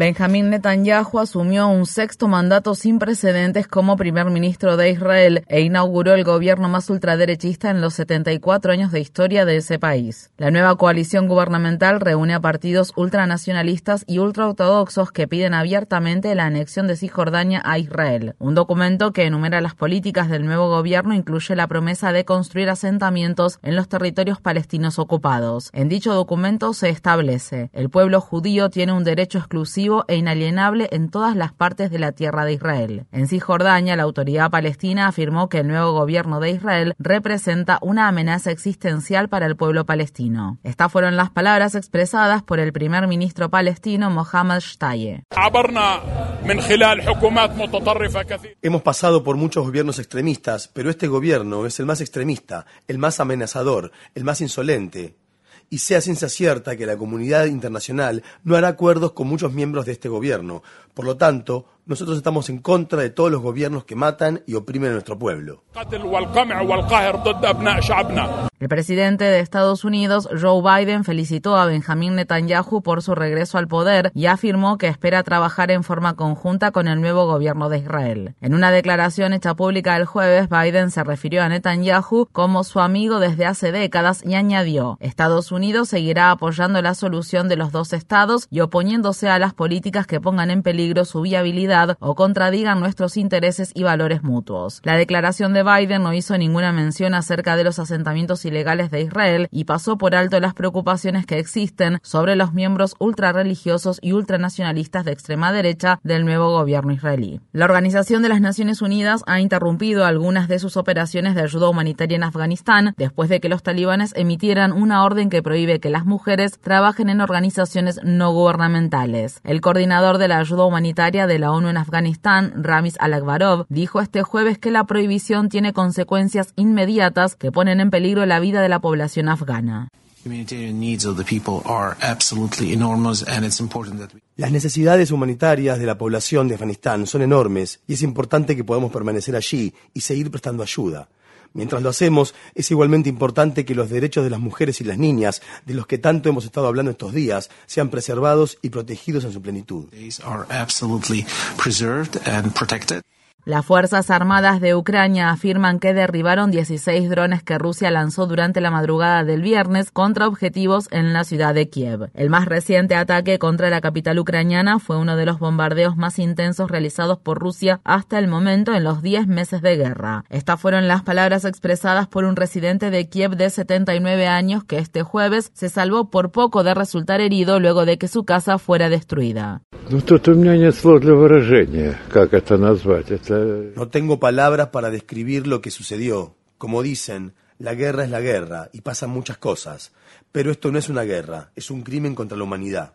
Benjamín Netanyahu asumió un sexto mandato sin precedentes como primer ministro de Israel e inauguró el gobierno más ultraderechista en los 74 años de historia de ese país. La nueva coalición gubernamental reúne a partidos ultranacionalistas y ultraortodoxos que piden abiertamente la anexión de Cisjordania a Israel. Un documento que enumera las políticas del nuevo gobierno incluye la promesa de construir asentamientos en los territorios palestinos ocupados. En dicho documento se establece, el pueblo judío tiene un derecho exclusivo e inalienable en todas las partes de la tierra de Israel. En Cisjordania, la autoridad palestina afirmó que el nuevo gobierno de Israel representa una amenaza existencial para el pueblo palestino. Estas fueron las palabras expresadas por el primer ministro palestino Mohammad Shtaye. Hemos pasado por muchos gobiernos extremistas, pero este gobierno es el más extremista, el más amenazador, el más insolente, y sea ciencia cierta que la comunidad internacional no hará acuerdos con muchos miembros de este gobierno. Por lo tanto, nosotros estamos en contra de todos los gobiernos que matan y oprimen a nuestro pueblo. El presidente de Estados Unidos, Joe Biden, felicitó a Benjamín Netanyahu por su regreso al poder y afirmó que espera trabajar en forma conjunta con el nuevo gobierno de Israel. En una declaración hecha pública el jueves, Biden se refirió a Netanyahu como su amigo desde hace décadas y añadió, Estados Unidos seguirá apoyando la solución de los dos estados y oponiéndose a las políticas que pongan en peligro su viabilidad o contradigan nuestros intereses y valores mutuos. La declaración de Biden no hizo ninguna mención acerca de los asentamientos ilegales de Israel y pasó por alto las preocupaciones que existen sobre los miembros ultrarreligiosos y ultranacionalistas de extrema derecha del nuevo gobierno israelí. La Organización de las Naciones Unidas ha interrumpido algunas de sus operaciones de ayuda humanitaria en Afganistán después de que los talibanes emitieran una orden que prohíbe que las mujeres trabajen en organizaciones no gubernamentales. El coordinador de la ayuda humanitaria de la ONU en Afganistán, Ramis Alakbarov, dijo este jueves que la prohibición tiene consecuencias inmediatas que ponen en peligro la vida de la población afgana. Las necesidades humanitarias de la población de Afganistán son enormes y es importante que podamos permanecer allí y seguir prestando ayuda. Mientras lo hacemos, es igualmente importante que los derechos de las mujeres y las niñas, de los que tanto hemos estado hablando estos días, sean preservados y protegidos en su plenitud. Las Fuerzas Armadas de Ucrania afirman que derribaron 16 drones que Rusia lanzó durante la madrugada del viernes contra objetivos en la ciudad de Kiev. El más reciente ataque contra la capital ucraniana fue uno de los bombardeos más intensos realizados por Rusia hasta el momento en los 10 meses de guerra. Estas fueron las palabras expresadas por un residente de Kiev de 79 años que este jueves se salvó por poco de resultar herido luego de que su casa fuera destruida. No tengo palabras para describir lo que sucedió. Como dicen, la guerra es la guerra y pasan muchas cosas. Pero esto no es una guerra, es un crimen contra la humanidad.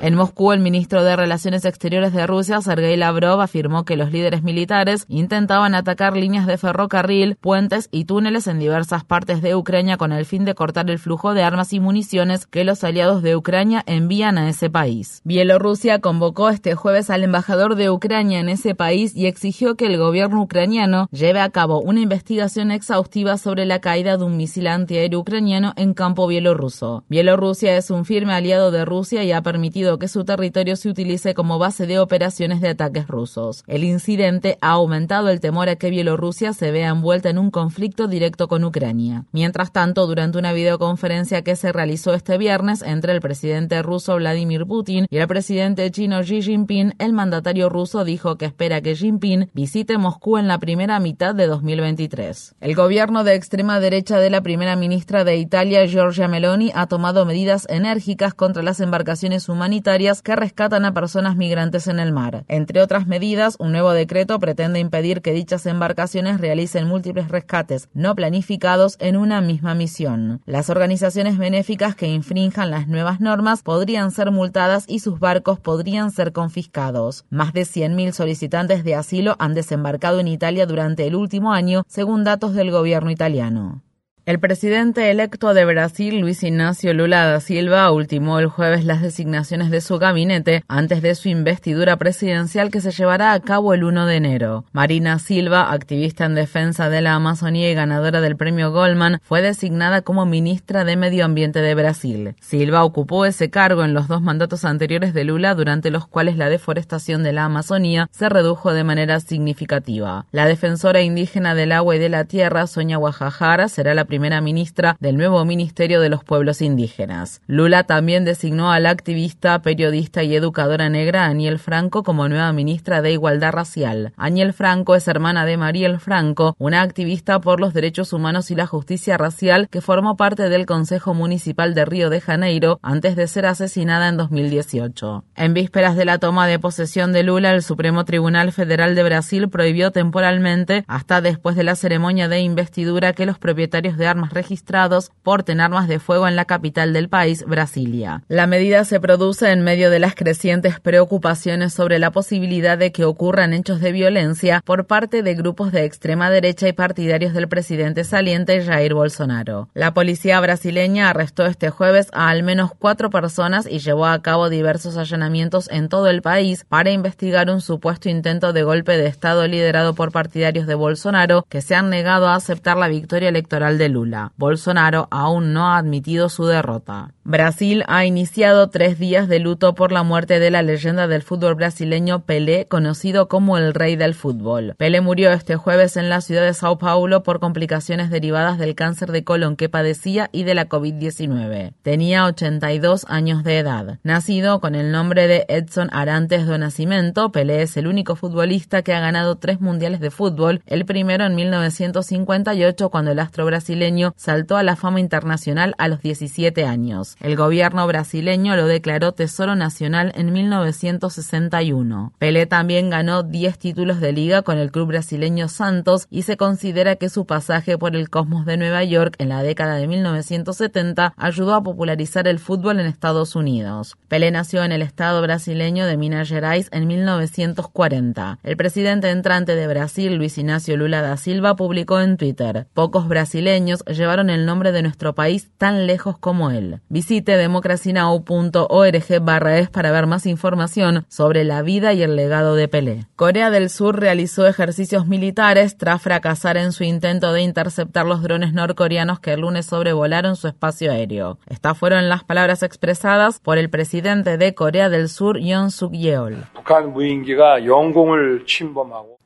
En Moscú, el ministro de Relaciones Exteriores de Rusia, Sergei Lavrov, afirmó que los líderes militares intentaban atacar líneas de ferrocarril, puentes y túneles en diversas partes de Ucrania con el fin de cortar el flujo de armas y municiones que los aliados de Ucrania envían a ese país. Bielorrusia convocó este jueves al embajador de Ucrania en ese país y exigió que el gobierno ucraniano lleve a cabo una investigación exhaustiva sobre la caída de un misil antiaéreo ucraniano en campo bielorruso. Bielorrusia es un firme aliado de Rusia y ha permitido que su territorio se utilice como base de operaciones de ataques rusos. El incidente ha aumentado el temor a que Bielorrusia se vea envuelta en un conflicto directo con Ucrania. Mientras tanto, durante una videoconferencia que se realizó este viernes entre el presidente ruso Vladimir Putin y el presidente chino Xi Jinping, el mandatario ruso dijo que espera que Jinping visite Moscú en la primera mitad de 2023. El gobierno de extrema derecha de la primera ministra de Italia, Giorgia Meloni, ha tomado medidas enérgicas contra las embarcaciones humanitarias que rescatan a personas migrantes en el mar. Entre otras medidas, un nuevo decreto pretende impedir que dichas embarcaciones realicen múltiples rescates no planificados en una misma misión. Las organizaciones benéficas que infrinjan las nuevas normas podrían ser multadas y sus barcos podrían ser confiscados. Más de 100.000 solicitantes de asilo han desembarcado en Italia durante el último año, según datos del gobierno italiano. El presidente electo de Brasil, Luis Ignacio Lula da Silva, ultimó el jueves las designaciones de su gabinete antes de su investidura presidencial que se llevará a cabo el 1 de enero. Marina Silva, activista en defensa de la Amazonía y ganadora del premio Goldman, fue designada como ministra de Medio Ambiente de Brasil. Silva ocupó ese cargo en los dos mandatos anteriores de Lula, durante los cuales la deforestación de la Amazonía se redujo de manera significativa. La defensora indígena del agua y de la tierra, Sonia Guajajara, será la primera primera ministra del nuevo Ministerio de los Pueblos Indígenas. Lula también designó a la activista, periodista y educadora negra Aniel Franco como nueva ministra de Igualdad Racial. Aniel Franco es hermana de Mariel Franco, una activista por los derechos humanos y la justicia racial que formó parte del Consejo Municipal de Río de Janeiro antes de ser asesinada en 2018. En vísperas de la toma de posesión de Lula, el Supremo Tribunal Federal de Brasil prohibió temporalmente, hasta después de la ceremonia de investidura, que los propietarios de armas registrados porten armas de fuego en la capital del país, Brasilia. La medida se produce en medio de las crecientes preocupaciones sobre la posibilidad de que ocurran hechos de violencia por parte de grupos de extrema derecha y partidarios del presidente saliente Jair Bolsonaro. La policía brasileña arrestó este jueves a al menos cuatro personas y llevó a cabo diversos allanamientos en todo el país para investigar un supuesto intento de golpe de Estado liderado por partidarios de Bolsonaro que se han negado a aceptar la victoria electoral Lula. Bolsonaro aún no ha admitido su derrota. Brasil ha iniciado tres días de luto por la muerte de la leyenda del fútbol brasileño Pelé, conocido como el rey del fútbol. Pelé murió este jueves en la ciudad de Sao Paulo por complicaciones derivadas del cáncer de colon que padecía y de la COVID-19. Tenía 82 años de edad. Nacido con el nombre de Edson Arantes do Nascimento, Pelé es el único futbolista que ha ganado tres mundiales de fútbol, el primero en 1958 cuando el astro brasileño saltó a la fama internacional a los 17 años. El gobierno brasileño lo declaró Tesoro Nacional en 1961. Pelé también ganó 10 títulos de liga con el club brasileño Santos y se considera que su pasaje por el Cosmos de Nueva York en la década de 1970 ayudó a popularizar el fútbol en Estados Unidos. Pelé nació en el estado brasileño de Minas Gerais en 1940. El presidente entrante de Brasil, Luis Ignacio Lula da Silva, publicó en Twitter, pocos brasileños llevaron el nombre de nuestro país tan lejos como él. Visite democracynow.org barra es para ver más información sobre la vida y el legado de Pelé. Corea del Sur realizó ejercicios militares tras fracasar en su intento de interceptar los drones norcoreanos que el lunes sobrevolaron su espacio aéreo. Estas fueron las palabras expresadas por el presidente de Corea del Sur, Yoon Suk Yeol.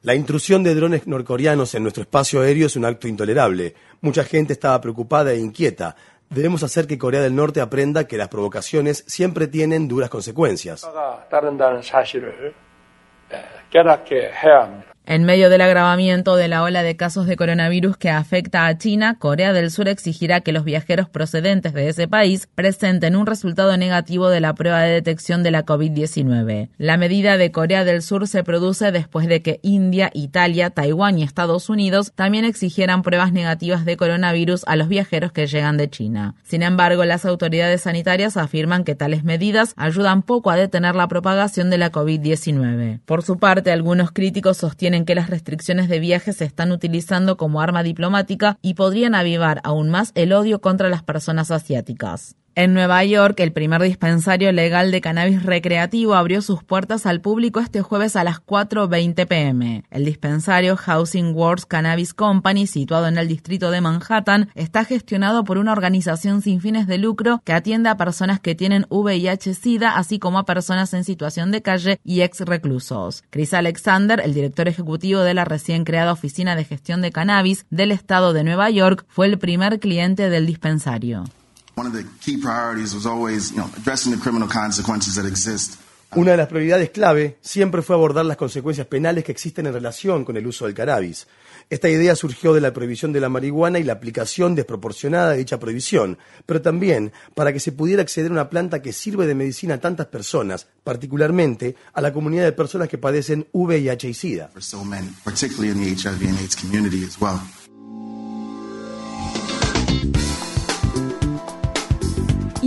La intrusión de drones norcoreanos en nuestro espacio aéreo es un acto intolerable. Mucha gente estaba preocupada e inquieta. Debemos hacer que Corea del Norte aprenda que las provocaciones siempre tienen duras consecuencias. En medio del agravamiento de la ola de casos de coronavirus que afecta a China, Corea del Sur exigirá que los viajeros procedentes de ese país presenten un resultado negativo de la prueba de detección de la COVID-19. La medida de Corea del Sur se produce después de que India, Italia, Taiwán y Estados Unidos también exigieran pruebas negativas de coronavirus a los viajeros que llegan de China. Sin embargo, las autoridades sanitarias afirman que tales medidas ayudan poco a detener la propagación de la COVID-19. Por su parte, algunos críticos sostienen en que las restricciones de viaje se están utilizando como arma diplomática y podrían avivar aún más el odio contra las personas asiáticas. En Nueva York, el primer dispensario legal de cannabis recreativo abrió sus puertas al público este jueves a las 4.20 pm. El dispensario Housing Works Cannabis Company, situado en el distrito de Manhattan, está gestionado por una organización sin fines de lucro que atiende a personas que tienen VIH-Sida, así como a personas en situación de calle y ex reclusos. Chris Alexander, el director ejecutivo de la recién creada Oficina de Gestión de Cannabis del Estado de Nueva York, fue el primer cliente del dispensario. One of the key priorities was always, you know, addressing the criminal consequences that exist Una de las prioridades clave siempre fue abordar las consecuencias penales que existen en relación con el uso del cannabis. Esta idea surgió de la prohibición de la marihuana y la aplicación desproporcionada de dicha prohibición, pero también para que se pudiera acceder a una planta que sirve de medicina a tantas personas, particularmente a la comunidad de personas que padecen VIH y SIDA.